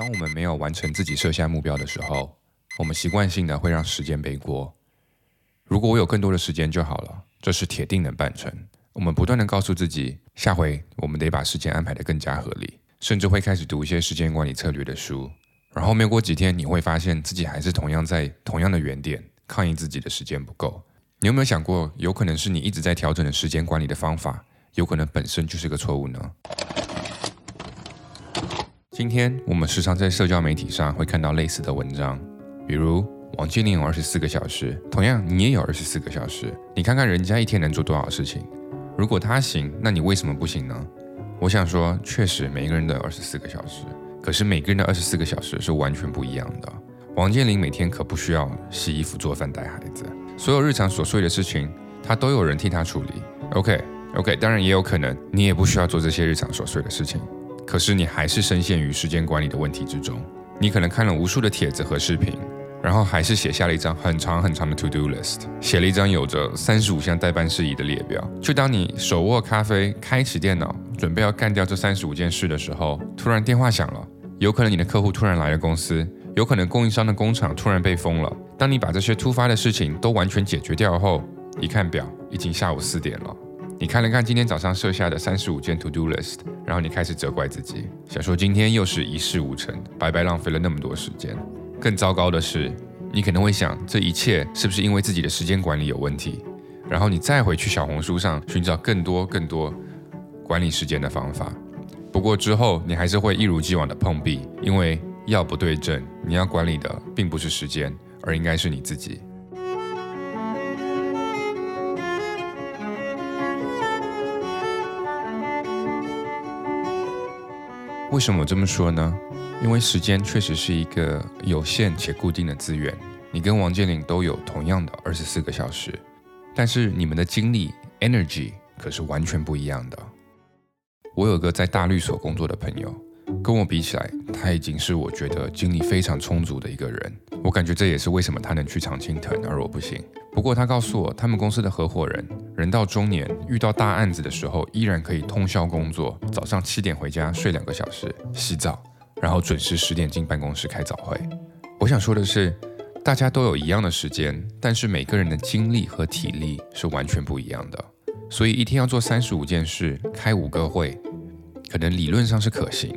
当我们没有完成自己设下目标的时候，我们习惯性的会让时间背锅。如果我有更多的时间就好了，这是铁定能办成。我们不断的告诉自己，下回我们得把时间安排的更加合理，甚至会开始读一些时间管理策略的书。然后没过几天，你会发现自己还是同样在同样的原点，抗议自己的时间不够。你有没有想过，有可能是你一直在调整的时间管理的方法，有可能本身就是个错误呢？今天我们时常在社交媒体上会看到类似的文章，比如王健林有二十四个小时，同样你也有二十四个小时，你看看人家一天能做多少事情。如果他行，那你为什么不行呢？我想说，确实每个人都有二十四个小时，可是每个人的二十四个小时是完全不一样的。王健林每天可不需要洗衣服、做饭、带孩子，所有日常琐碎的事情，他都有人替他处理。OK，OK，当然也有可能你也不需要做这些日常琐碎的事情。可是你还是深陷于时间管理的问题之中。你可能看了无数的帖子和视频，然后还是写下了一张很长很长的 to do list，写了一张有着三十五项代办事宜的列表。就当你手握咖啡，开启电脑，准备要干掉这三十五件事的时候，突然电话响了。有可能你的客户突然来了公司，有可能供应商的工厂突然被封了。当你把这些突发的事情都完全解决掉后，一看表，已经下午四点了。你看了看今天早上设下的三十五件 to do list，然后你开始责怪自己，想说今天又是一事无成，白白浪费了那么多时间。更糟糕的是，你可能会想，这一切是不是因为自己的时间管理有问题？然后你再回去小红书上寻找更多更多管理时间的方法。不过之后你还是会一如既往的碰壁，因为要不对症，你要管理的并不是时间，而应该是你自己。为什么这么说呢？因为时间确实是一个有限且固定的资源。你跟王健林都有同样的二十四个小时，但是你们的精力 energy 可是完全不一样的。我有个在大律所工作的朋友。跟我比起来，他已经是我觉得精力非常充足的一个人。我感觉这也是为什么他能去常青藤，而我不行。不过他告诉我，他们公司的合伙人人到中年，遇到大案子的时候，依然可以通宵工作，早上七点回家睡两个小时，洗澡，然后准时十点进办公室开早会。我想说的是，大家都有一样的时间，但是每个人的精力和体力是完全不一样的。所以一天要做三十五件事，开五个会，可能理论上是可行。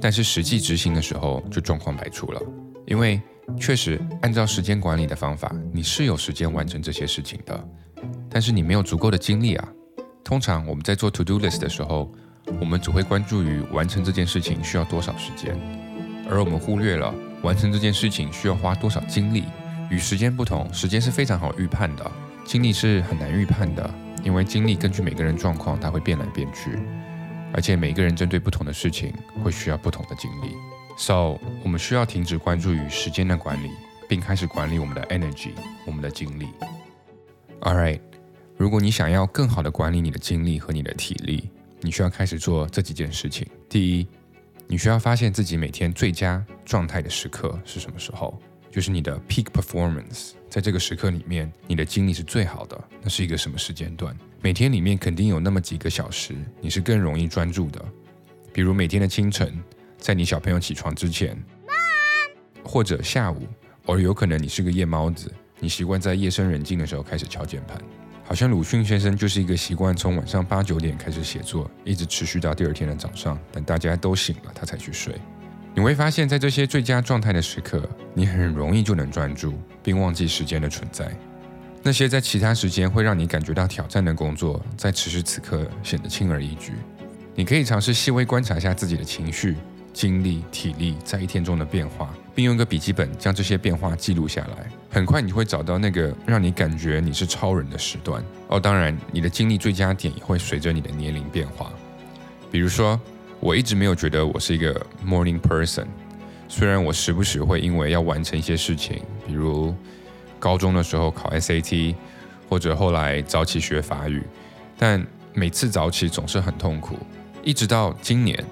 但是实际执行的时候就状况百出了，因为确实按照时间管理的方法，你是有时间完成这些事情的，但是你没有足够的精力啊。通常我们在做 to do list 的时候，我们只会关注于完成这件事情需要多少时间，而我们忽略了完成这件事情需要花多少精力。与时间不同，时间是非常好预判的，精力是很难预判的，因为精力根据每个人状况，它会变来变去。而且每个人针对不同的事情会需要不同的精力，so 我们需要停止关注于时间的管理，并开始管理我们的 energy，我们的精力。All right，如果你想要更好的管理你的精力和你的体力，你需要开始做这几件事情。第一，你需要发现自己每天最佳状态的时刻是什么时候。就是你的 peak performance，在这个时刻里面，你的精力是最好的。那是一个什么时间段？每天里面肯定有那么几个小时，你是更容易专注的。比如每天的清晨，在你小朋友起床之前，或者下午，而有可能你是个夜猫子，你习惯在夜深人静的时候开始敲键盘。好像鲁迅先生就是一个习惯从晚上八九点开始写作，一直持续到第二天的早上，等大家都醒了，他才去睡。你会发现在这些最佳状态的时刻，你很容易就能专注，并忘记时间的存在。那些在其他时间会让你感觉到挑战的工作，在此时此刻显得轻而易举。你可以尝试细微观察一下自己的情绪、精力、体力在一天中的变化，并用个笔记本将这些变化记录下来。很快你会找到那个让你感觉你是超人的时段。哦，当然，你的精力最佳点也会随着你的年龄变化。比如说。我一直没有觉得我是一个 morning person，虽然我时不时会因为要完成一些事情，比如高中的时候考 SAT，或者后来早起学法语，但每次早起总是很痛苦。一直到今年，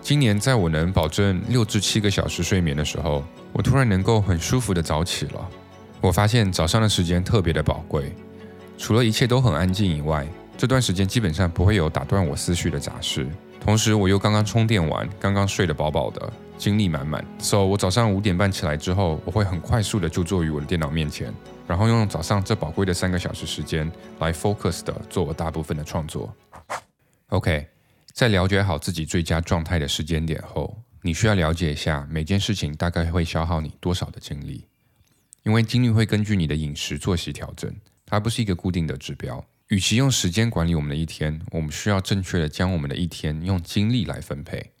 今年在我能保证六至七个小时睡眠的时候，我突然能够很舒服的早起了。我发现早上的时间特别的宝贵，除了一切都很安静以外，这段时间基本上不会有打断我思绪的杂事。同时，我又刚刚充电完，刚刚睡得饱饱的，精力满满。So 我早上五点半起来之后，我会很快速的就坐于我的电脑面前，然后用早上这宝贵的三个小时时间来 focus 的做我大部分的创作。OK，在了解好自己最佳状态的时间点后，你需要了解一下每件事情大概会消耗你多少的精力，因为精力会根据你的饮食作息调整，它不是一个固定的指标。与其用时间管理我们的一天，我们需要正确的将我们的一天用精力来分配。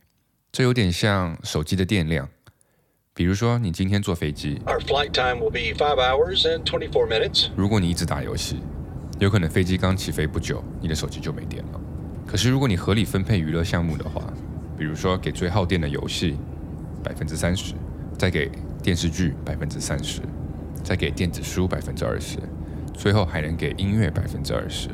这有点像手机的电量。比如说，你今天坐飞机，如果你一直打游戏，有可能飞机刚起飞不久，你的手机就没电了。可是如果你合理分配娱乐项目的话，比如说给最耗电的游戏百分之三十，再给电视剧百分之三十，再给电子书百分之二十。最后还能给音乐百分之二十，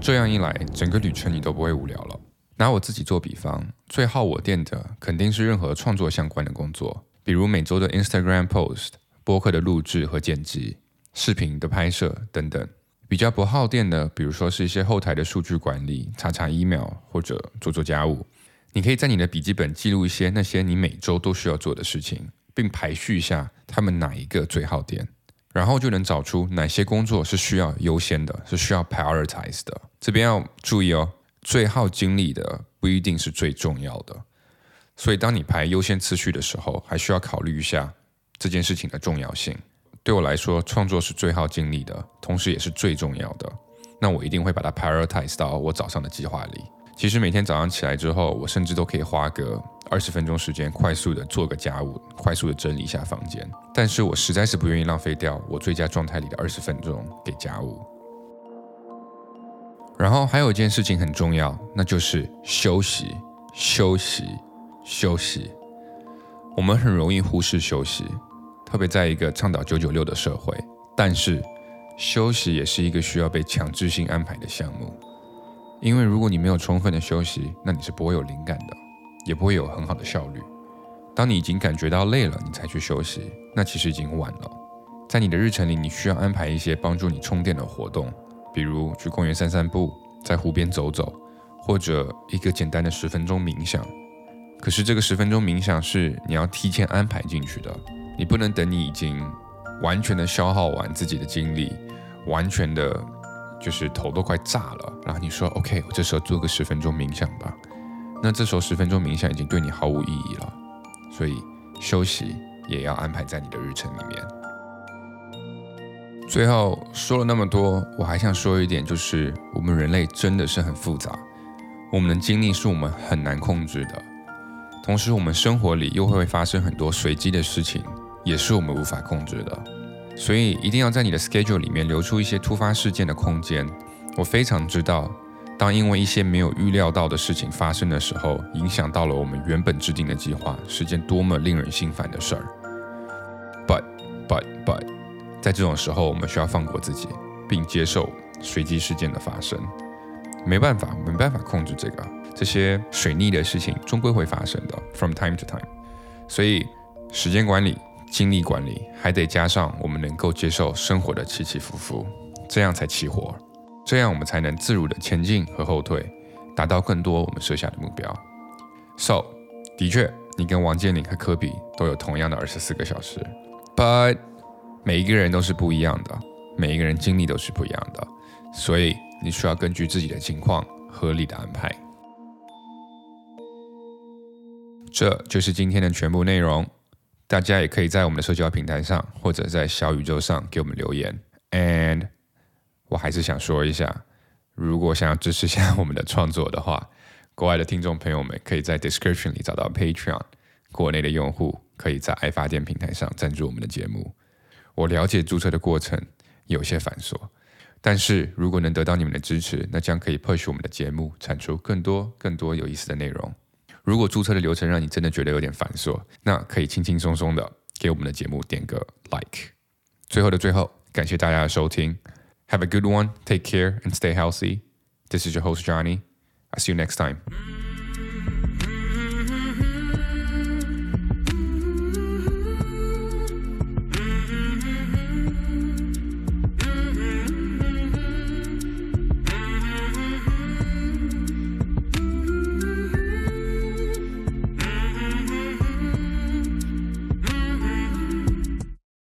这样一来，整个旅程你都不会无聊了。拿我自己做比方，最耗我电的肯定是任何创作相关的工作，比如每周的 Instagram post、播客的录制和剪辑、视频的拍摄等等。比较不耗电的，比如说是一些后台的数据管理、查查 email 或者做做家务。你可以在你的笔记本记录一些那些你每周都需要做的事情，并排序一下他们哪一个最耗电。然后就能找出哪些工作是需要优先的，是需要 prioritize 的。这边要注意哦，最耗精力的不一定是最重要的。所以当你排优先次序的时候，还需要考虑一下这件事情的重要性。对我来说，创作是最耗精力的，同时也是最重要的。那我一定会把它 prioritize 到我早上的计划里。其实每天早上起来之后，我甚至都可以花个。二十分钟时间，快速的做个家务，快速的整理一下房间。但是我实在是不愿意浪费掉我最佳状态里的二十分钟给家务。然后还有一件事情很重要，那就是休息，休息，休息。我们很容易忽视休息，特别在一个倡导九九六的社会。但是休息也是一个需要被强制性安排的项目，因为如果你没有充分的休息，那你是不会有灵感的。也不会有很好的效率。当你已经感觉到累了，你才去休息，那其实已经晚了。在你的日程里，你需要安排一些帮助你充电的活动，比如去公园散散步，在湖边走走，或者一个简单的十分钟冥想。可是这个十分钟冥想是你要提前安排进去的，你不能等你已经完全的消耗完自己的精力，完全的就是头都快炸了，然后你说 OK，我这时候做个十分钟冥想吧。那这时候十分钟冥想已经对你毫无意义了，所以休息也要安排在你的日程里面。最后说了那么多，我还想说一点，就是我们人类真的是很复杂，我们的经历是我们很难控制的，同时我们生活里又会发生很多随机的事情，也是我们无法控制的，所以一定要在你的 schedule 里面留出一些突发事件的空间。我非常知道。当因为一些没有预料到的事情发生的时候，影响到了我们原本制定的计划，是件多么令人心烦的事儿。But, but, but，在这种时候，我们需要放过自己，并接受随机事件的发生。没办法，没办法控制这个，这些水逆的事情终归会发生的，from time to time。所以，时间管理、精力管理，还得加上我们能够接受生活的起起伏伏，这样才起活。这样我们才能自如的前进和后退，达到更多我们设下的目标。So，的确，你跟王健林和科比都有同样的二十四个小时，But，每一个人都是不一样的，每一个人经历都是不一样的，所以你需要根据自己的情况合理的安排。这就是今天的全部内容。大家也可以在我们的社交平台上，或者在小宇宙上给我们留言。And 我还是想说一下，如果想要支持一下我们的创作的话，国外的听众朋友们可以在 description 里找到 Patreon，国内的用户可以在爱发电平台上赞助我们的节目。我了解注册的过程有些繁琐，但是如果能得到你们的支持，那将可以 push 我们的节目产出更多更多有意思的内容。如果注册的流程让你真的觉得有点繁琐，那可以轻轻松松的给我们的节目点个 like。最后的最后，感谢大家的收听。Have a good one. Take care and stay healthy. This is your host, Johnny. I see you next time.